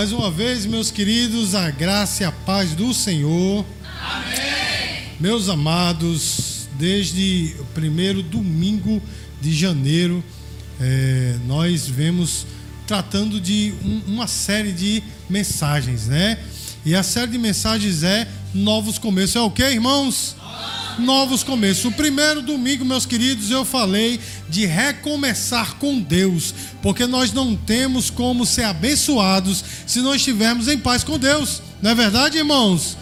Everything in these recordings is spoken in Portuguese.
Mais uma vez, meus queridos, a graça e a paz do Senhor. Amém. Meus amados, desde o primeiro domingo de janeiro, é, nós vemos tratando de um, uma série de mensagens, né? E a série de mensagens é Novos Começos. É o que, irmãos? Novos começos. O primeiro domingo, meus queridos, eu falei de recomeçar com Deus, porque nós não temos como ser abençoados se não estivermos em paz com Deus. Não é verdade, irmãos?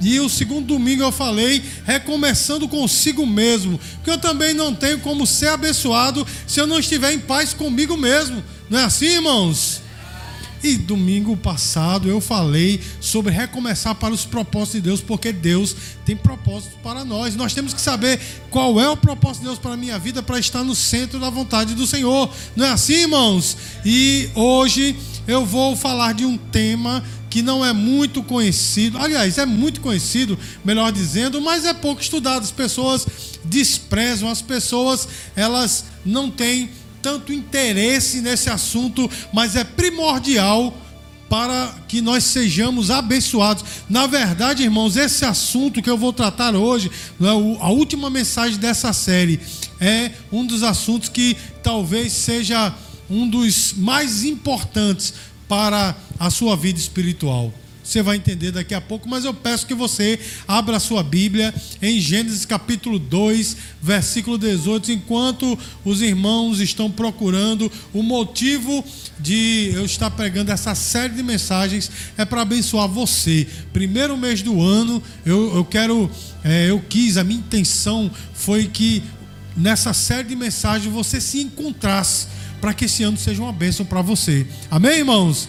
E o segundo domingo eu falei recomeçando consigo mesmo, porque eu também não tenho como ser abençoado se eu não estiver em paz comigo mesmo. Não é assim, irmãos? E domingo passado eu falei sobre recomeçar para os propósitos de Deus, porque Deus tem propósitos para nós. Nós temos que saber qual é o propósito de Deus para a minha vida para estar no centro da vontade do Senhor. Não é assim, irmãos? E hoje eu vou falar de um tema que não é muito conhecido, aliás, é muito conhecido, melhor dizendo, mas é pouco estudado. As pessoas desprezam, as pessoas elas não têm tanto interesse nesse assunto, mas é primordial para que nós sejamos abençoados. Na verdade, irmãos, esse assunto que eu vou tratar hoje, é a última mensagem dessa série, é um dos assuntos que talvez seja um dos mais importantes para a sua vida espiritual. Você vai entender daqui a pouco, mas eu peço que você abra a sua Bíblia em Gênesis capítulo 2, versículo 18, enquanto os irmãos estão procurando o motivo de eu estar pregando essa série de mensagens é para abençoar você. Primeiro mês do ano, eu, eu quero, é, eu quis, a minha intenção foi que nessa série de mensagens você se encontrasse para que esse ano seja uma bênção para você. Amém, irmãos?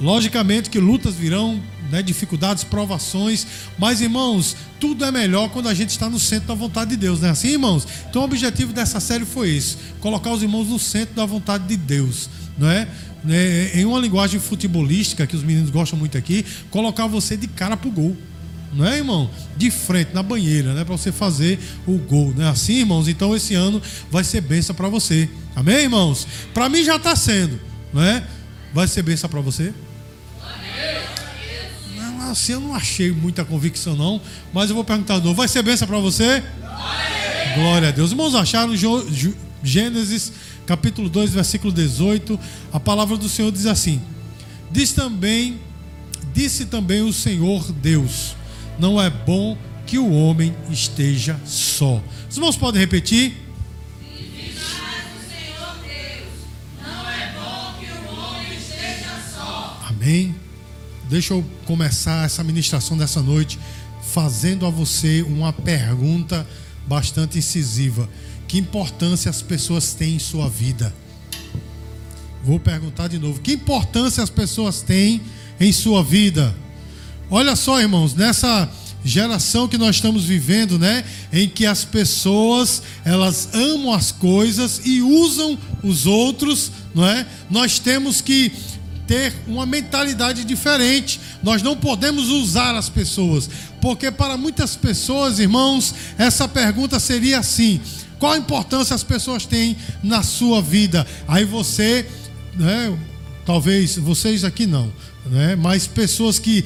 Logicamente que lutas virão, né, dificuldades, provações, mas irmãos, tudo é melhor quando a gente está no centro da vontade de Deus, não é assim, irmãos? Então o objetivo dessa série foi esse: colocar os irmãos no centro da vontade de Deus, não é? é em uma linguagem futebolística que os meninos gostam muito aqui, colocar você de cara pro gol. Não é, irmão? De frente, na banheira, né? Para você fazer o gol. Não é assim, irmãos? Então esse ano vai ser benção para você. Amém, irmãos? Para mim já está sendo, não é? Vai ser benção para você? Assim eu não achei muita convicção, não. Mas eu vou perguntar de novo: vai ser benção para você? Glória. Glória a Deus. Irmãos, acharam Gênesis capítulo 2, versículo 18. A palavra do Senhor diz assim: Diz também, disse também o Senhor Deus: Não é bom que o homem esteja só. Os irmãos podem repetir? Amém? Deixa eu começar essa ministração dessa noite fazendo a você uma pergunta bastante incisiva. Que importância as pessoas têm em sua vida? Vou perguntar de novo. Que importância as pessoas têm em sua vida? Olha só, irmãos, nessa geração que nós estamos vivendo, né, em que as pessoas, elas amam as coisas e usam os outros, não é? Nós temos que ter uma mentalidade diferente. Nós não podemos usar as pessoas, porque para muitas pessoas, irmãos, essa pergunta seria assim: qual a importância as pessoas têm na sua vida? Aí você, né, talvez vocês aqui não, né, mas pessoas que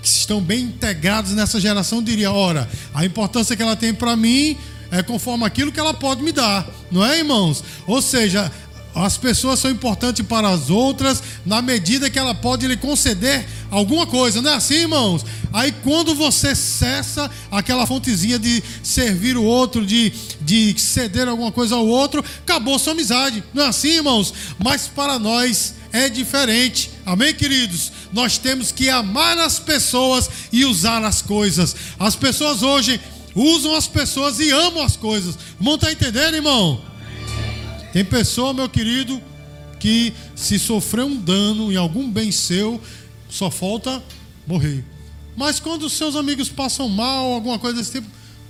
que estão bem integrados nessa geração diria, ora, a importância que ela tem para mim é conforme aquilo que ela pode me dar, não é, irmãos? Ou seja, as pessoas são importantes para as outras na medida que ela pode lhe conceder alguma coisa, não é assim, irmãos? Aí quando você cessa aquela fontezinha de servir o outro, de, de ceder alguma coisa ao outro, acabou sua amizade, não é assim, irmãos? Mas para nós é diferente, amém, queridos? Nós temos que amar as pessoas e usar as coisas. As pessoas hoje usam as pessoas e amam as coisas. Irmão, está entendendo, irmão? Tem pessoa, meu querido, que se sofrer um dano em algum bem seu, só falta morrer. Mas quando os seus amigos passam mal, alguma coisa desse tipo,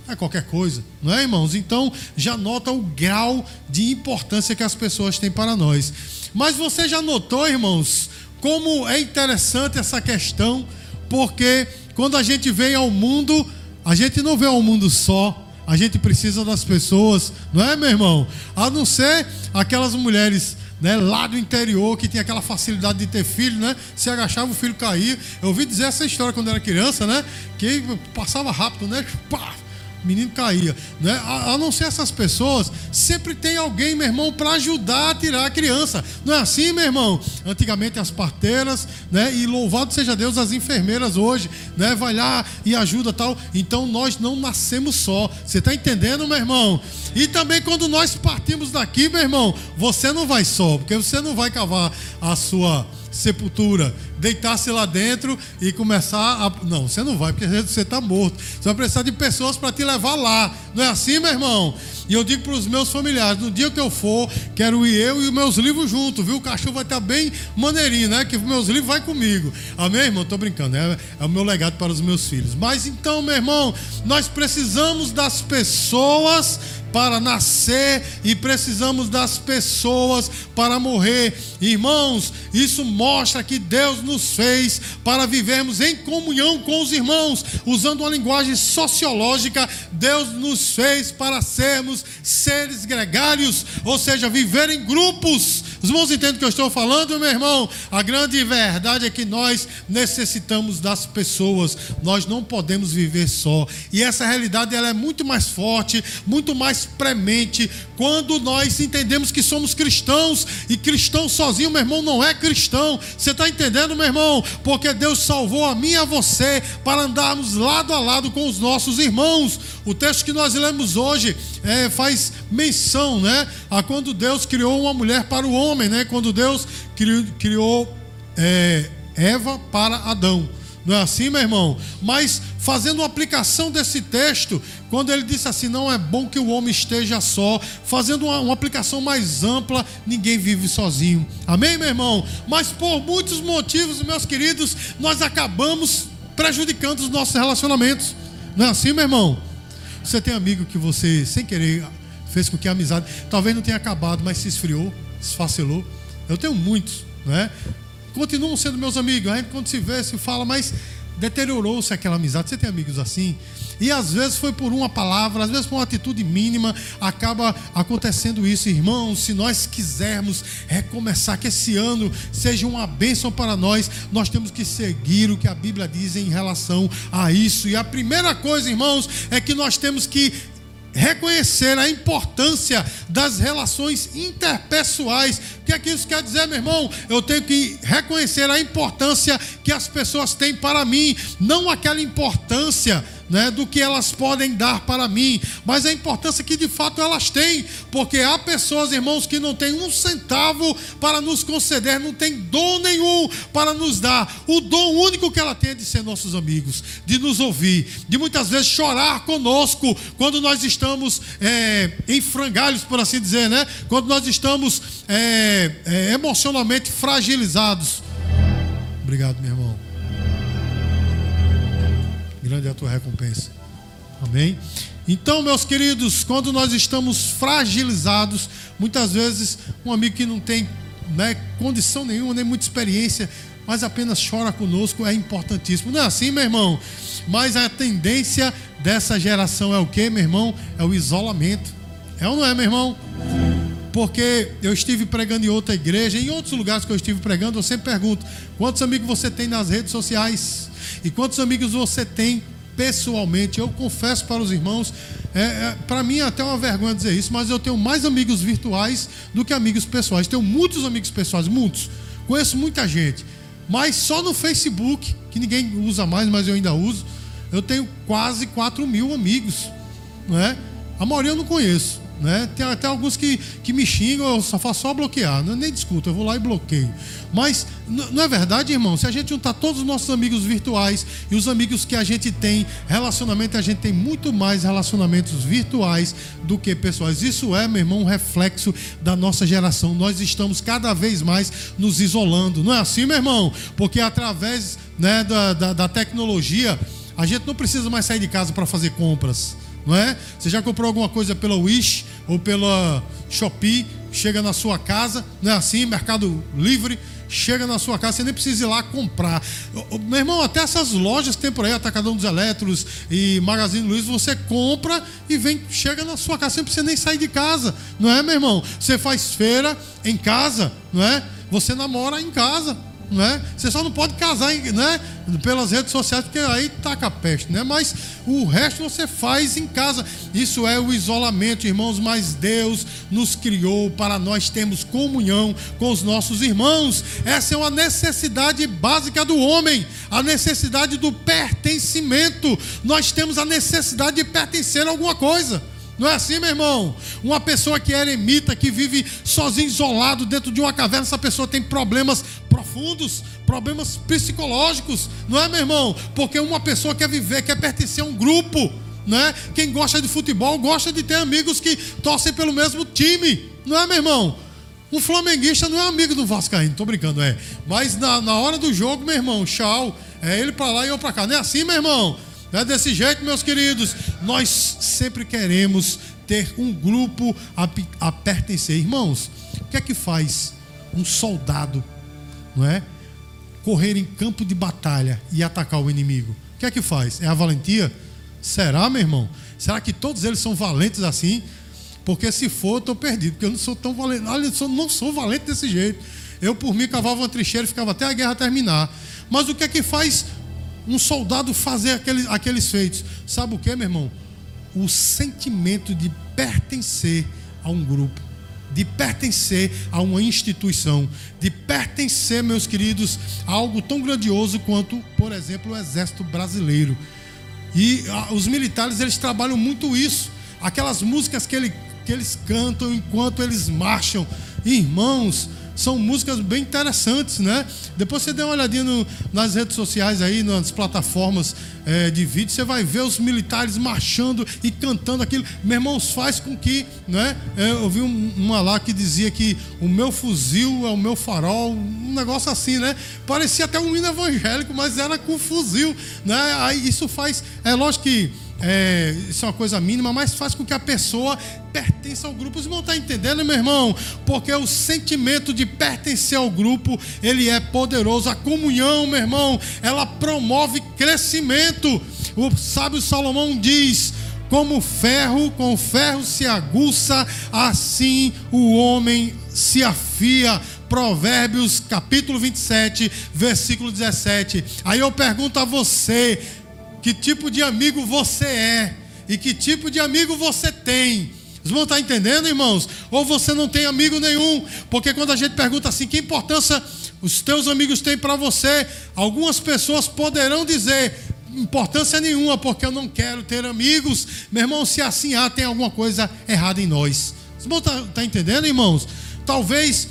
é qualquer coisa, não é, irmãos? Então já nota o grau de importância que as pessoas têm para nós. Mas você já notou, irmãos, como é interessante essa questão, porque quando a gente vem ao mundo, a gente não vê ao mundo só, a gente precisa das pessoas, não é, meu irmão? A não ser aquelas mulheres né, lá do interior, que tinha aquela facilidade de ter filho, né? Se agachava, o filho caía. Eu ouvi dizer essa história quando era criança, né? Que passava rápido, né? Pá, menino caía. Né? A, a, não ser essas pessoas, sempre tem alguém, meu irmão, para ajudar a tirar a criança. Não é assim, meu irmão? Antigamente as parteiras, né? E louvado seja Deus, as enfermeiras hoje, né? Vai lá e ajuda tal. Então nós não nascemos só. Você está entendendo, meu irmão? E também quando nós partimos daqui, meu irmão, você não vai só, porque você não vai cavar a sua sepultura, deitar-se lá dentro e começar a. Não, você não vai, porque você está morto. Você vai precisar de pessoas para te levar lá. Não é assim, meu irmão? E eu digo para os meus familiares: no dia que eu for, quero ir eu e os meus livros juntos, viu? O cachorro vai estar bem maneirinho, né? Que meus livros vai comigo. Amém, irmão? Estou brincando, é, é o meu legado para os meus filhos. Mas então, meu irmão, nós precisamos das pessoas para nascer e precisamos das pessoas para morrer. Irmãos, isso mostra que Deus nos fez para vivermos em comunhão com os irmãos. Usando uma linguagem sociológica, Deus nos fez para sermos seres gregários, ou seja, viver em grupos. Os irmãos entendem o que eu estou falando, meu irmão? A grande verdade é que nós necessitamos das pessoas. Nós não podemos viver só. E essa realidade ela é muito mais forte, muito mais premente quando nós entendemos que somos cristãos e cristão sozinho, meu irmão, não é cristão. Você está entendendo, meu irmão? Porque Deus salvou a mim e a você para andarmos lado a lado com os nossos irmãos. O texto que nós lemos hoje é, faz menção, né, a quando Deus criou uma mulher para o homem, né? Quando Deus criou, criou é, Eva para Adão. Não é assim, meu irmão? Mas fazendo uma aplicação desse texto, quando ele disse assim: não é bom que o homem esteja só, fazendo uma, uma, aplicação mais ampla, ninguém vive sozinho. Amém, meu irmão? Mas por muitos motivos, meus queridos, nós acabamos prejudicando os nossos relacionamentos. Não é assim, meu irmão? Você tem amigo que você, sem querer, fez com que a amizade talvez não tenha acabado, mas se esfriou, se esfacelou. Eu tenho muitos, né? Continuam sendo meus amigos. A gente, quando se vê, se fala, mas deteriorou-se aquela amizade. Você tem amigos assim? E às vezes foi por uma palavra, às vezes por uma atitude mínima, acaba acontecendo isso, irmãos. Se nós quisermos recomeçar, que esse ano seja uma bênção para nós, nós temos que seguir o que a Bíblia diz em relação a isso. E a primeira coisa, irmãos, é que nós temos que reconhecer a importância das relações interpessoais. Que é que isso quer dizer, meu irmão? Eu tenho que reconhecer a importância que as pessoas têm para mim, não aquela importância né, do que elas podem dar para mim, mas a importância que de fato elas têm, porque há pessoas, irmãos, que não têm um centavo para nos conceder, não tem dom nenhum para nos dar. O dom único que ela tem é de ser nossos amigos, de nos ouvir, de muitas vezes chorar conosco quando nós estamos é, em frangalhos, por assim dizer, né? Quando nós estamos é, é, emocionalmente fragilizados. Obrigado, meu irmão grande é a tua recompensa. Amém? Então, meus queridos, quando nós estamos fragilizados, muitas vezes um amigo que não tem né, condição nenhuma, nem muita experiência, mas apenas chora conosco, é importantíssimo. Não é assim, meu irmão? Mas a tendência dessa geração é o que, meu irmão? É o isolamento. É ou não é, meu irmão? Porque eu estive pregando em outra igreja, em outros lugares que eu estive pregando, eu sempre pergunto: quantos amigos você tem nas redes sociais? E quantos amigos você tem pessoalmente? Eu confesso para os irmãos, é, é, para mim é até uma vergonha dizer isso, mas eu tenho mais amigos virtuais do que amigos pessoais. Tenho muitos amigos pessoais, muitos. Conheço muita gente. Mas só no Facebook, que ninguém usa mais, mas eu ainda uso, eu tenho quase 4 mil amigos. Não é? A maioria eu não conheço. Né? Tem até alguns que, que me xingam, eu só faço só bloquear, não, nem discuto, eu vou lá e bloqueio. Mas não é verdade, irmão? Se a gente juntar todos os nossos amigos virtuais e os amigos que a gente tem, relacionamento, a gente tem muito mais relacionamentos virtuais do que pessoais. Isso é, meu irmão, um reflexo da nossa geração. Nós estamos cada vez mais nos isolando. Não é assim, meu irmão? Porque através né, da, da, da tecnologia, a gente não precisa mais sair de casa para fazer compras não é? Você já comprou alguma coisa pela Wish ou pela Shopee, chega na sua casa, não é assim? Mercado Livre, chega na sua casa, você nem precisa ir lá comprar. Meu irmão, até essas lojas tem por aí, Atacadão dos Eletros e Magazine Luiz, você compra e vem, chega na sua casa, você não precisa nem sair de casa, não é, meu irmão? Você faz feira em casa, não é? Você namora em casa né? Você só não pode casar né? pelas redes sociais, porque aí taca peste, né? Mas o resto você faz em casa. Isso é o isolamento, irmãos, mas Deus nos criou para nós termos comunhão com os nossos irmãos. Essa é uma necessidade básica do homem, a necessidade do pertencimento. Nós temos a necessidade de pertencer a alguma coisa. Não é assim, meu irmão? Uma pessoa que é eremita, que vive sozinho, isolado, dentro de uma caverna, essa pessoa tem problemas profundos, problemas psicológicos, não é, meu irmão? Porque uma pessoa quer viver, quer pertencer a um grupo, não é? Quem gosta de futebol gosta de ter amigos que torcem pelo mesmo time, não é, meu irmão? Um flamenguista não é amigo do Vascaíno, tô brincando, é. Mas na, na hora do jogo, meu irmão, tchau, é ele para lá e eu para cá. Não é assim, meu irmão? É desse jeito, meus queridos. Nós sempre queremos ter um grupo a, a pertencer. Irmãos, o que é que faz um soldado, não é? Correr em campo de batalha e atacar o inimigo? O que é que faz? É a valentia? Será, meu irmão? Será que todos eles são valentes assim? Porque se for, eu estou perdido, porque eu não sou tão valente. Olha, eu não sou valente desse jeito. Eu, por mim, cavava uma trincheira e ficava até a guerra terminar. Mas o que é que faz um soldado fazer aqueles, aqueles feitos. Sabe o que, meu irmão? O sentimento de pertencer a um grupo, de pertencer a uma instituição, de pertencer, meus queridos, a algo tão grandioso quanto, por exemplo, o Exército Brasileiro. E a, os militares, eles trabalham muito isso. Aquelas músicas que, ele, que eles cantam enquanto eles marcham. Irmãos, são músicas bem interessantes, né? Depois você dê uma olhadinha no, nas redes sociais aí, nas plataformas é, de vídeo, você vai ver os militares marchando e cantando aquilo. Meu irmão, faz com que, né? É, eu vi um, uma lá que dizia que o meu fuzil é o meu farol, um negócio assim, né? Parecia até um hino evangélico, mas era com fuzil, né? Aí isso faz, é lógico que é, isso é uma coisa mínima, mas faz com que a pessoa pertença ao grupo. Os irmãos estão entendendo, meu irmão? Porque o sentimento de pertencer ao grupo, ele é poderoso. A comunhão, meu irmão, ela promove crescimento. O sábio Salomão diz: como ferro com ferro se aguça, assim o homem se afia. Provérbios capítulo 27, versículo 17. Aí eu pergunto a você, que tipo de amigo você é e que tipo de amigo você tem. Vocês vão estar entendendo, irmãos? Ou você não tem amigo nenhum, porque quando a gente pergunta assim, que importância os teus amigos têm para você, algumas pessoas poderão dizer, importância nenhuma, porque eu não quero ter amigos. Meu irmão, se assim há, tem alguma coisa errada em nós. Vocês vão estar, estar entendendo, irmãos? Talvez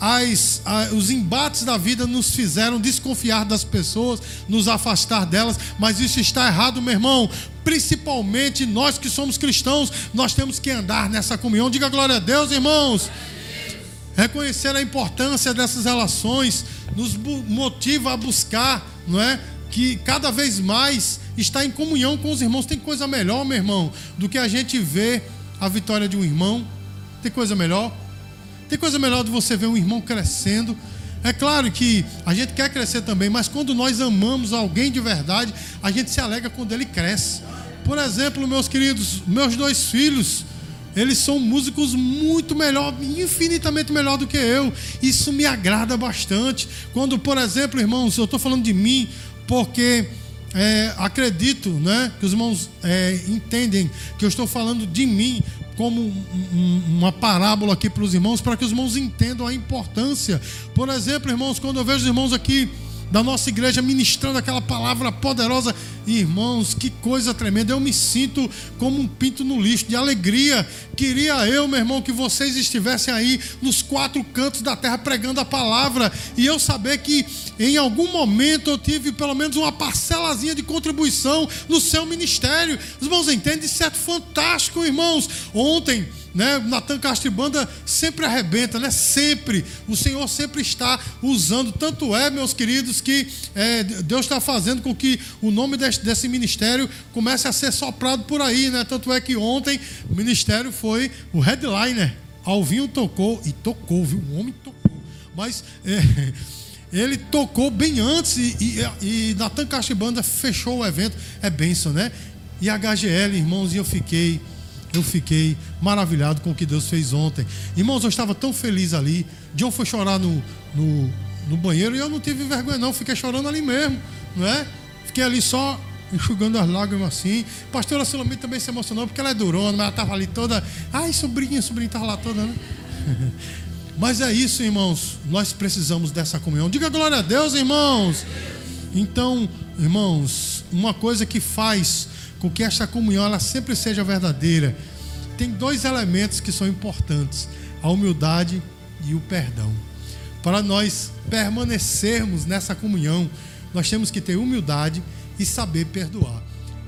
as, os embates da vida nos fizeram desconfiar das pessoas, nos afastar delas, mas isso está errado, meu irmão. Principalmente nós que somos cristãos, nós temos que andar nessa comunhão. Diga glória a Deus, irmãos. Reconhecer a importância dessas relações nos motiva a buscar, não é? Que cada vez mais está em comunhão com os irmãos. Tem coisa melhor, meu irmão, do que a gente ver a vitória de um irmão. Tem coisa melhor? Tem coisa melhor de você ver um irmão crescendo. É claro que a gente quer crescer também, mas quando nós amamos alguém de verdade, a gente se alegra quando ele cresce. Por exemplo, meus queridos, meus dois filhos, eles são músicos muito melhor, infinitamente melhor do que eu. Isso me agrada bastante. Quando, por exemplo, irmãos, eu estou falando de mim, porque é, acredito né, que os irmãos é, entendem que eu estou falando de mim, como um, uma parábola aqui para os irmãos, para que os irmãos entendam a importância. Por exemplo, irmãos, quando eu vejo os irmãos aqui da nossa igreja ministrando aquela palavra poderosa. Irmãos, que coisa tremenda. Eu me sinto como um pinto no lixo, de alegria. Queria eu, meu irmão, que vocês estivessem aí nos quatro cantos da terra pregando a palavra e eu saber que em algum momento eu tive pelo menos uma parcelazinha de contribuição no seu ministério. Os irmãos entendem? Isso é fantástico, irmãos. Ontem né? Natan Castro Banda sempre arrebenta, né? Sempre. O Senhor sempre está usando. Tanto é, meus queridos, que é, Deus está fazendo com que o nome desse, desse, ministério comece a ser soprado por aí, né? Tanto é que ontem o ministério foi o headliner. Alvinho tocou, e tocou, viu? O homem tocou. Mas é, ele tocou bem antes e, e, e Natan Cachibanda fechou o evento. É benção, né? E a HGL, irmãos, e eu fiquei, eu fiquei maravilhado com o que Deus fez ontem. Irmãos, eu estava tão feliz ali. John foi chorar no, no, no banheiro e eu não tive vergonha, não. Fiquei chorando ali mesmo, não é? Fiquei ali só enxugando as lágrimas assim. Pastora Solomita também se emocionou porque ela é durona, mas ela estava ali toda. Ai, sobrinha, sobrinha estava lá toda, né? Mas é isso, irmãos. Nós precisamos dessa comunhão. Diga glória a Deus, irmãos. Então, irmãos, uma coisa que faz com que esta comunhão ela sempre seja verdadeira, tem dois elementos que são importantes: a humildade e o perdão. Para nós permanecermos nessa comunhão, nós temos que ter humildade e saber perdoar.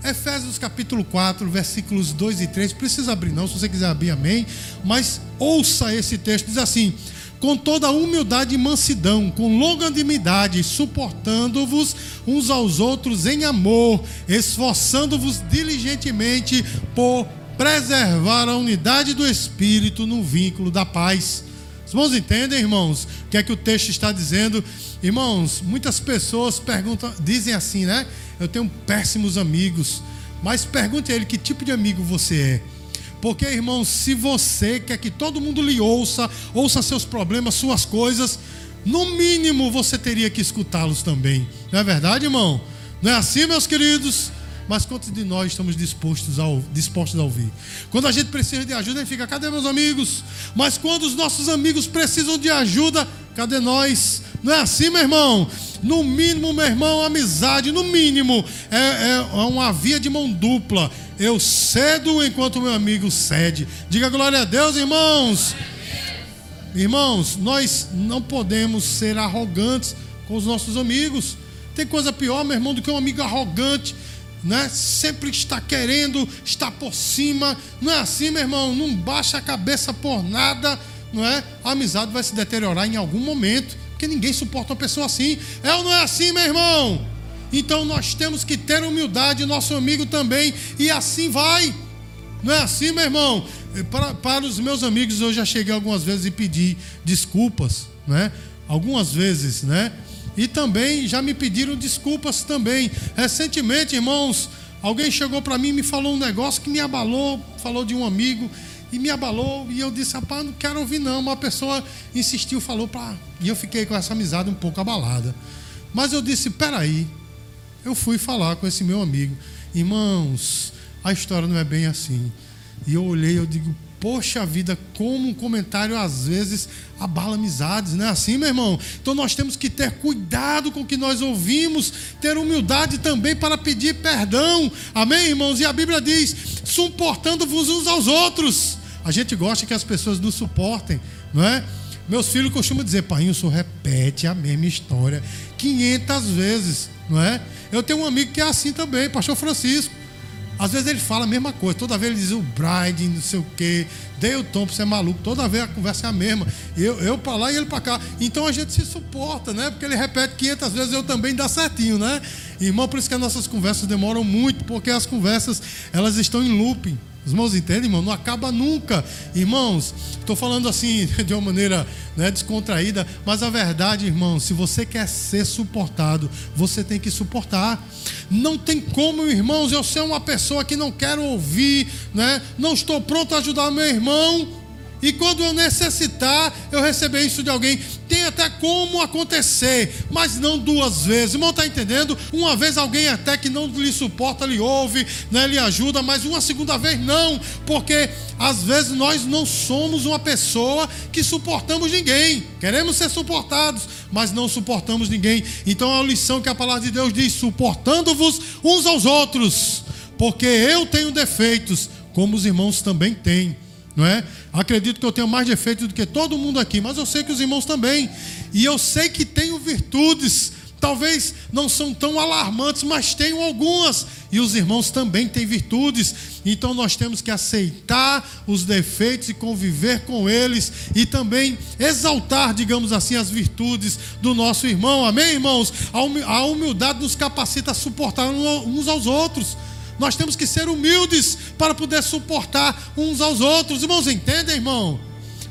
Efésios capítulo 4, versículos 2 e 3. Precisa abrir, não, se você quiser abrir, amém. Mas ouça esse texto, diz assim: com toda humildade e mansidão, com longanimidade, suportando-vos uns aos outros em amor, esforçando-vos diligentemente por preservar a unidade do Espírito no vínculo da paz. Os irmãos entendem, irmãos, o que é que o texto está dizendo? Irmãos, muitas pessoas perguntam, dizem assim, né? Eu tenho péssimos amigos, mas pergunte a ele que tipo de amigo você é. Porque, irmãos, se você quer que todo mundo lhe ouça, ouça seus problemas, suas coisas, no mínimo você teria que escutá-los também. Não é verdade, irmão? Não é assim, meus queridos? Mas quantos de nós estamos dispostos a, dispostos a ouvir? Quando a gente precisa de ajuda, a gente fica, cadê meus amigos? Mas quando os nossos amigos precisam de ajuda, cadê nós? Não é assim, meu irmão? No mínimo, meu irmão, amizade, no mínimo, é, é, é uma via de mão dupla. Eu cedo enquanto meu amigo cede. Diga glória a Deus, irmãos. Irmãos, nós não podemos ser arrogantes com os nossos amigos. Tem coisa pior, meu irmão, do que um amigo arrogante né? Sempre está querendo estar por cima. Não é assim, meu irmão? Não baixa a cabeça por nada, não é? A amizade vai se deteriorar em algum momento, porque ninguém suporta uma pessoa assim. É ou não é assim, meu irmão? Então nós temos que ter humildade, nosso amigo também, e assim vai. Não é assim, meu irmão? Para, para os meus amigos, eu já cheguei algumas vezes e pedi desculpas, né? Algumas vezes, né? E também já me pediram desculpas também. Recentemente, irmãos, alguém chegou para mim e me falou um negócio que me abalou, falou de um amigo e me abalou e eu disse, rapaz, não quero ouvir não. Uma pessoa insistiu, falou para e eu fiquei com essa amizade um pouco abalada. Mas eu disse, peraí, eu fui falar com esse meu amigo, irmãos, a história não é bem assim. E eu olhei, eu digo, Poxa vida, como um comentário às vezes abala amizades, não é assim, meu irmão? Então nós temos que ter cuidado com o que nós ouvimos, ter humildade também para pedir perdão, amém, irmãos? E a Bíblia diz: suportando-vos uns aos outros. A gente gosta que as pessoas nos suportem, não é? Meus filhos costumam dizer, pai, o senhor repete a mesma história 500 vezes, não é? Eu tenho um amigo que é assim também, pastor Francisco. Às vezes ele fala a mesma coisa, toda vez ele diz o Bride, não sei o quê, dei o tom pra você é maluco, toda vez a conversa é a mesma. Eu, eu para lá e ele para cá. Então a gente se suporta, né? Porque ele repete 500 vezes, eu também dá certinho, né? Irmão, por isso que as nossas conversas demoram muito, porque as conversas elas estão em looping. Os irmãos entendem, irmão? Não acaba nunca. Irmãos, estou falando assim de uma maneira né, descontraída, mas a verdade, irmão, se você quer ser suportado, você tem que suportar. Não tem como, irmãos, eu ser uma pessoa que não quero ouvir, né? não estou pronto a ajudar meu irmão e quando eu necessitar, eu receber isso de alguém. Tem até como acontecer, mas não duas vezes. Irmão, está entendendo? Uma vez alguém até que não lhe suporta, lhe ouve, né, lhe ajuda, mas uma segunda vez não, porque às vezes nós não somos uma pessoa que suportamos ninguém. Queremos ser suportados, mas não suportamos ninguém. Então é a lição que a palavra de Deus diz: suportando-vos uns aos outros, porque eu tenho defeitos, como os irmãos também têm não é? Acredito que eu tenho mais defeitos do que todo mundo aqui, mas eu sei que os irmãos também. E eu sei que tenho virtudes, talvez não são tão alarmantes, mas tenho algumas. E os irmãos também têm virtudes. Então nós temos que aceitar os defeitos e conviver com eles e também exaltar, digamos assim, as virtudes do nosso irmão. Amém, irmãos? A humildade nos capacita a suportar uns aos outros. Nós temos que ser humildes para poder suportar uns aos outros. Irmãos, entendem, irmão?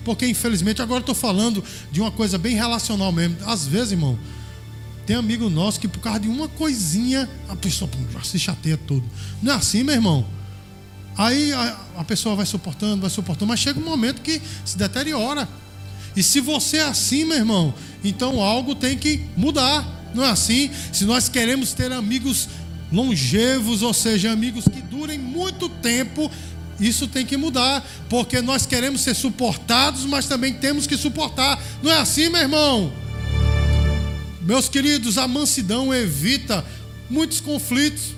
porque infelizmente agora estou falando de uma coisa bem relacional mesmo. Às vezes, irmão, tem amigo nosso que por causa de uma coisinha a pessoa se chateia todo. Não é assim, meu irmão? Aí a, a pessoa vai suportando, vai suportando, mas chega um momento que se deteriora. E se você é assim, meu irmão, então algo tem que mudar. Não é assim? Se nós queremos ter amigos longevos, ou seja, amigos que durem muito tempo, isso tem que mudar, porque nós queremos ser suportados, mas também temos que suportar. Não é assim, meu irmão? Meus queridos, a mansidão evita muitos conflitos.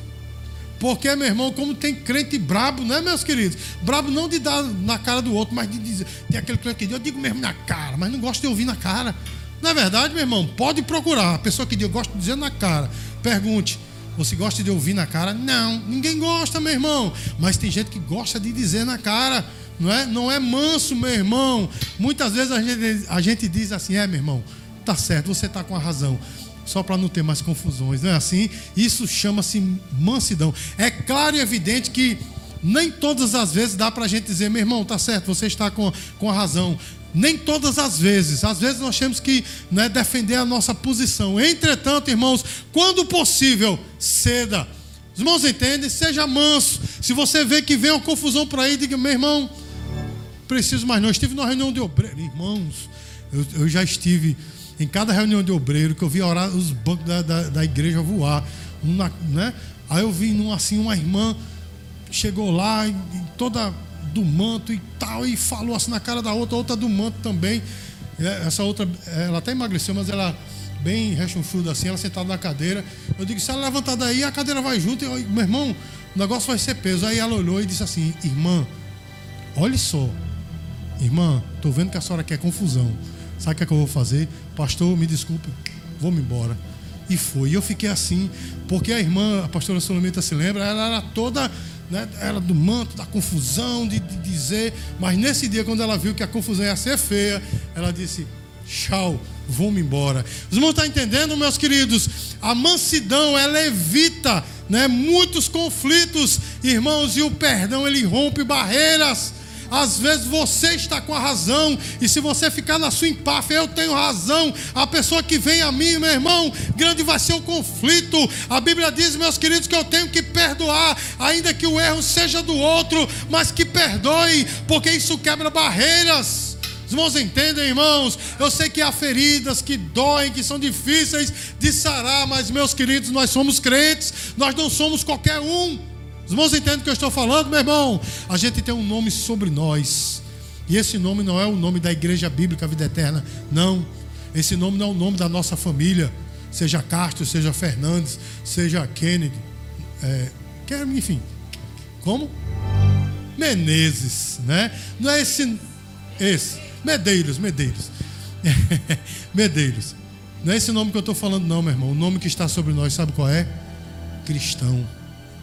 Porque, meu irmão, como tem crente brabo, né, meus queridos? Brabo não de dar na cara do outro, mas de dizer. Tem aquele crente que diz, eu digo mesmo na cara, mas não gosto de ouvir na cara. Não é verdade, meu irmão? Pode procurar. A pessoa que diz, eu gosto de dizer na cara. Pergunte, você gosta de ouvir na cara? Não, ninguém gosta, meu irmão. Mas tem gente que gosta de dizer na cara. Não é, não é manso, meu irmão. Muitas vezes a gente, a gente diz assim: é, meu irmão, tá certo, você tá com a razão só para não ter mais confusões, não é assim? Isso chama-se mansidão. É claro e evidente que nem todas as vezes dá para a gente dizer, meu irmão, tá certo, você está com, com a razão. Nem todas as vezes. Às vezes nós temos que né, defender a nossa posição. Entretanto, irmãos, quando possível, ceda. Os irmãos entendem? Seja manso. Se você vê que vem uma confusão por aí, diga, meu irmão, preciso mais não. Eu estive numa reunião de obreiro. Irmãos, eu, eu já estive em cada reunião de obreiro, que eu vi orar os bancos da, da, da igreja voar. Uma, né? Aí eu vi num, assim uma irmã chegou lá, toda do manto e tal, e falou assim na cara da outra, outra do manto também. É, essa outra, ela até emagreceu, mas ela bem rechonchuda assim, ela sentada na cadeira. Eu digo, se ela levantar daí, a cadeira vai junto. E eu, meu irmão, o negócio vai ser peso. Aí ela olhou e disse assim: Irmã, olhe só, irmã, estou vendo que a senhora quer confusão. Sabe o que, é que eu vou fazer? Pastor, me desculpe, vou-me embora. E foi. E eu fiquei assim, porque a irmã, a pastora Solomita se lembra, ela era toda, né, era do manto, da confusão, de, de dizer. Mas nesse dia, quando ela viu que a confusão ia ser feia, ela disse: Tchau, vou-me embora. Os irmãos estão entendendo, meus queridos? A mansidão, ela evita né, muitos conflitos, irmãos, e o perdão, ele rompe barreiras. Às vezes você está com a razão, e se você ficar na sua empáfia, eu tenho razão. A pessoa que vem a mim, meu irmão, grande vai ser o conflito. A Bíblia diz, meus queridos, que eu tenho que perdoar, ainda que o erro seja do outro, mas que perdoe, porque isso quebra barreiras. Os irmãos entendem, irmãos? Eu sei que há feridas que doem, que são difíceis de sarar, mas, meus queridos, nós somos crentes, nós não somos qualquer um. Os irmãos entendem o que eu estou falando, meu irmão? A gente tem um nome sobre nós. E esse nome não é o nome da Igreja Bíblica Vida Eterna, não. Esse nome não é o nome da nossa família, seja Castro, seja Fernandes, seja Kennedy, é, enfim. Como? Menezes, né? Não é esse, esse. Medeiros, Medeiros. Medeiros. Não é esse nome que eu estou falando, não, meu irmão. O nome que está sobre nós, sabe qual é? Cristão.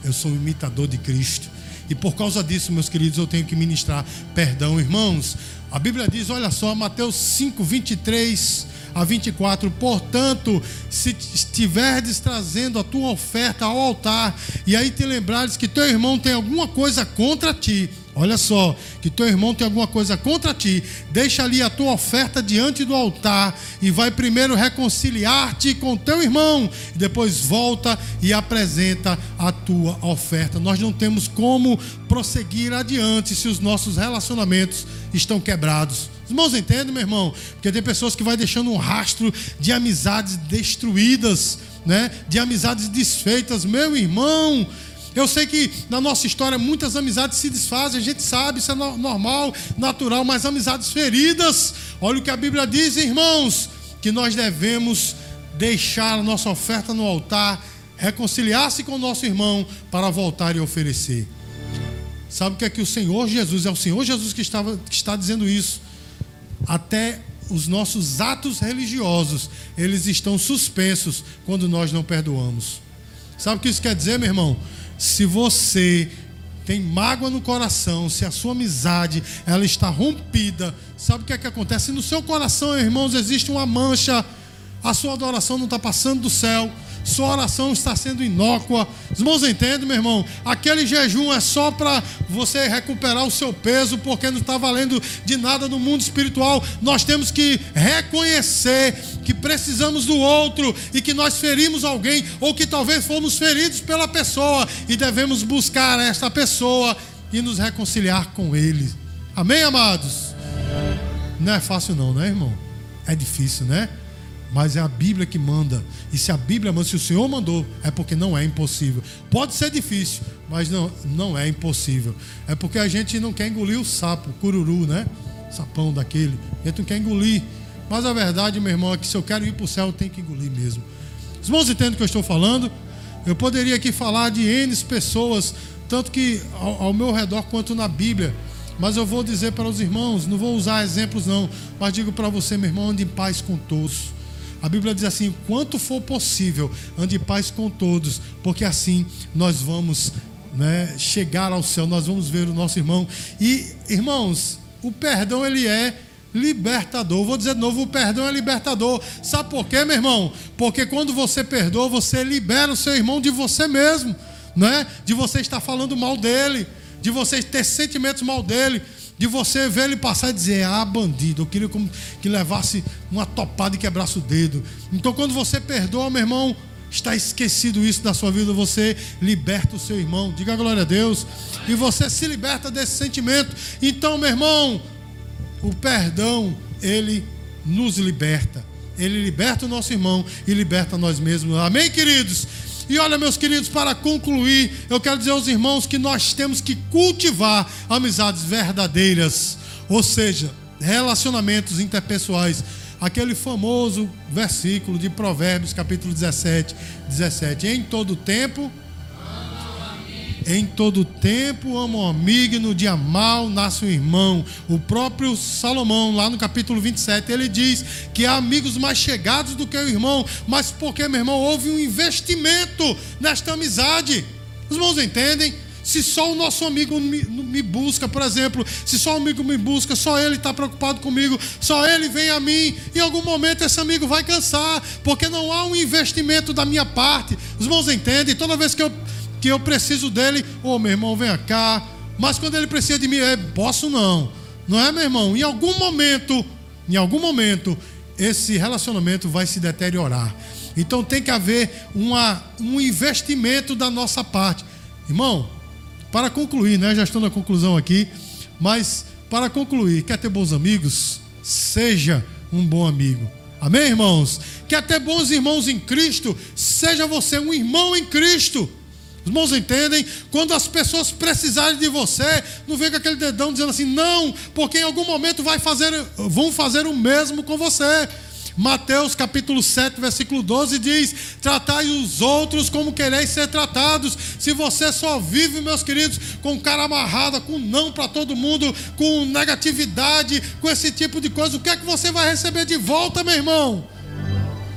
Eu sou um imitador de Cristo. E por causa disso, meus queridos, eu tenho que ministrar perdão, irmãos. A Bíblia diz, olha só, Mateus 5, 23 a 24. Portanto, se estiverdes trazendo a tua oferta ao altar, e aí te lembrares que teu irmão tem alguma coisa contra ti, Olha só, que teu irmão tem alguma coisa contra ti, deixa ali a tua oferta diante do altar e vai primeiro reconciliar-te com teu irmão, e depois volta e apresenta a tua oferta. Nós não temos como prosseguir adiante se os nossos relacionamentos estão quebrados. Os irmãos entendem, meu irmão? Porque tem pessoas que vai deixando um rastro de amizades destruídas, né? De amizades desfeitas. Meu irmão, eu sei que na nossa história muitas amizades se desfazem, a gente sabe, isso é normal, natural, mas amizades feridas, olha o que a Bíblia diz, irmãos, que nós devemos deixar a nossa oferta no altar, reconciliar-se com o nosso irmão para voltar e oferecer. Sabe o que é que o Senhor Jesus, é o Senhor Jesus que, estava, que está dizendo isso. Até os nossos atos religiosos, eles estão suspensos quando nós não perdoamos. Sabe o que isso quer dizer, meu irmão? Se você tem mágoa no coração, se a sua amizade ela está rompida, sabe o que é que acontece? No seu coração, irmãos, existe uma mancha, a sua adoração não está passando do céu. Sua oração está sendo inócua. Os irmãos entendem, meu irmão? Aquele jejum é só para você recuperar o seu peso, porque não está valendo de nada no mundo espiritual. Nós temos que reconhecer que precisamos do outro e que nós ferimos alguém, ou que talvez fomos feridos pela pessoa, e devemos buscar esta pessoa e nos reconciliar com ele. Amém, amados? Não é fácil, não, né, irmão? É difícil, né? Mas é a Bíblia que manda. E se a Bíblia manda, se o Senhor mandou, é porque não é impossível. Pode ser difícil, mas não, não é impossível. É porque a gente não quer engolir o sapo, o cururu, né? Sapão daquele. A gente não quer engolir. Mas a verdade, meu irmão, é que se eu quero ir para o céu, eu tenho que engolir mesmo. Os irmãos entendem o que eu estou falando? Eu poderia aqui falar de N pessoas, tanto que ao, ao meu redor quanto na Bíblia mas eu vou dizer para os irmãos, não vou usar exemplos não, mas digo para você, meu irmão, ande em paz com todos. A Bíblia diz assim: quanto for possível, ande em paz com todos, porque assim nós vamos né, chegar ao céu, nós vamos ver o nosso irmão. E, irmãos, o perdão ele é libertador. Vou dizer de novo: o perdão é libertador. Sabe por quê, meu irmão? Porque quando você perdoa, você libera o seu irmão de você mesmo, né? de você estar falando mal dele de você ter sentimentos mal dele, de você ver ele passar e dizer, ah, bandido, eu queria que levasse uma topada e quebrasse o dedo. Então, quando você perdoa, meu irmão, está esquecido isso da sua vida, você liberta o seu irmão, diga glória a Deus, e você se liberta desse sentimento. Então, meu irmão, o perdão, ele nos liberta. Ele liberta o nosso irmão e liberta nós mesmos. Amém, queridos? E olha, meus queridos, para concluir, eu quero dizer aos irmãos que nós temos que cultivar amizades verdadeiras, ou seja, relacionamentos interpessoais. Aquele famoso versículo de Provérbios, capítulo 17, 17. Em todo tempo em todo tempo amo o amigo, no dia mal nasce o irmão. O próprio Salomão, lá no capítulo 27, ele diz que há amigos mais chegados do que o irmão, mas porque, meu irmão, houve um investimento nesta amizade. Os irmãos entendem? Se só o nosso amigo me, me, busca, por exemplo, se só o amigo me busca, só ele está preocupado comigo, só ele vem a mim, em algum momento esse amigo vai cansar, porque não há um investimento da minha parte. Os irmãos entendem? Toda vez que eu que eu preciso dele, ô oh, meu irmão, venha cá. Mas quando ele precisa de mim, é, posso não. Não é, meu irmão? Em algum momento, em algum momento, esse relacionamento vai se deteriorar. Então tem que haver uma, um investimento da nossa parte. Irmão, para concluir, né? Já estou na conclusão aqui, mas para concluir, quer ter bons amigos? Seja um bom amigo. Amém, irmãos? Quer ter bons irmãos em Cristo? Seja você um irmão em Cristo. Os irmãos entendem? Quando as pessoas precisarem de você, não vem com aquele dedão dizendo assim, não, porque em algum momento vai fazer, vão fazer o mesmo com você. Mateus capítulo 7, versículo 12 diz: Tratai os outros como quereis ser tratados. Se você só vive, meus queridos, com cara amarrada, com não para todo mundo, com negatividade, com esse tipo de coisa, o que é que você vai receber de volta, meu irmão?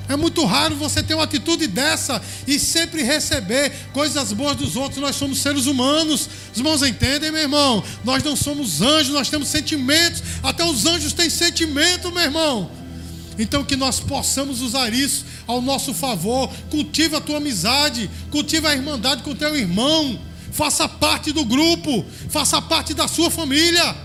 É muito raro você ter uma atitude dessa e sempre receber coisas boas dos outros. Nós somos seres humanos. Os irmãos entendem, meu irmão? Nós não somos anjos, nós temos sentimentos. Até os anjos têm sentimento, meu irmão. Então que nós possamos usar isso ao nosso favor. Cultiva a tua amizade, cultiva a irmandade com teu irmão. Faça parte do grupo, faça parte da sua família.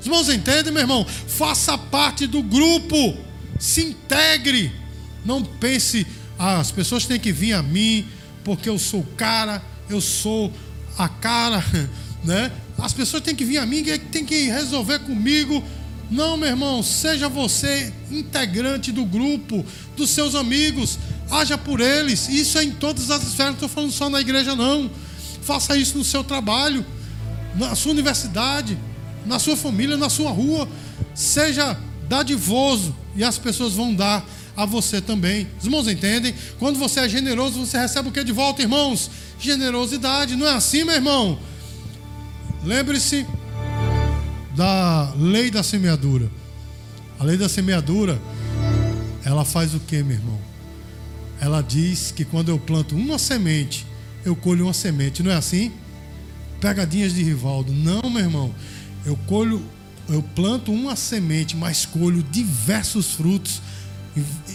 Os irmãos entendem, meu irmão? Faça parte do grupo. Se integre não pense, ah, as pessoas têm que vir a mim porque eu sou cara, eu sou a cara, né? As pessoas têm que vir a mim, tem que resolver comigo. Não, meu irmão, seja você integrante do grupo, dos seus amigos, haja por eles. Isso é em todas as esferas, não estou falando só na igreja, não. Faça isso no seu trabalho, na sua universidade, na sua família, na sua rua. Seja dadivoso e as pessoas vão dar a você também. Os irmãos entendem? Quando você é generoso, você recebe o que de volta, irmãos? Generosidade. Não é assim, meu irmão? Lembre-se da lei da semeadura. A lei da semeadura, ela faz o que, meu irmão? Ela diz que quando eu planto uma semente, eu colho uma semente. Não é assim? Pegadinhas de Rivaldo. Não, meu irmão. Eu colho, eu planto uma semente, mas colho diversos frutos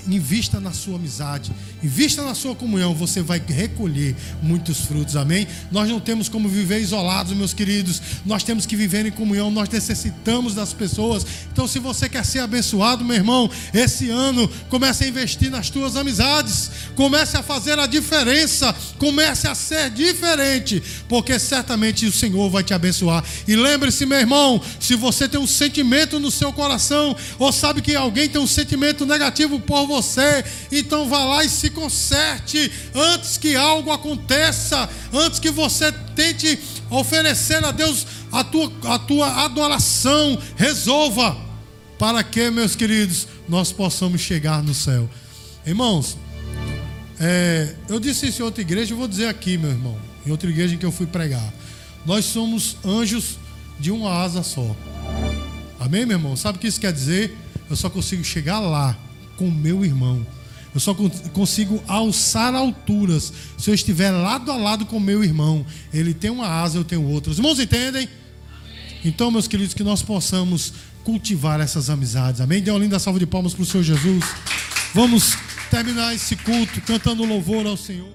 invista na sua amizade, invista na sua comunhão, você vai recolher muitos frutos, amém? Nós não temos como viver isolados, meus queridos, nós temos que viver em comunhão, nós necessitamos das pessoas. Então, se você quer ser abençoado, meu irmão, esse ano comece a investir nas tuas amizades, comece a fazer a diferença, comece a ser diferente, porque certamente o Senhor vai te abençoar. E lembre-se, meu irmão, se você tem um sentimento no seu coração, ou sabe que alguém tem um sentimento negativo por você, então vá lá e se conserte antes que algo aconteça, antes que você tente oferecer a Deus a tua, a tua adoração, resolva, para que, meus queridos, nós possamos chegar no céu. Irmãos, é, eu disse isso em outra igreja, eu vou dizer aqui, meu irmão, em outra igreja em que eu fui pregar. Nós somos anjos de uma asa só. Amém, meu irmão? Sabe o que isso quer dizer? Eu só consigo chegar lá com o meu irmão. Eu só consigo alçar alturas se eu estiver lado a lado com o meu irmão. Ele tem uma asa, eu tenho outra. Os irmãos entendem? Então, meus queridos, que nós possamos cultivar essas amizades. Amém? Dê uma linda salva de palmas para o Senhor Jesus. Vamos terminar esse culto cantando louvor ao Senhor.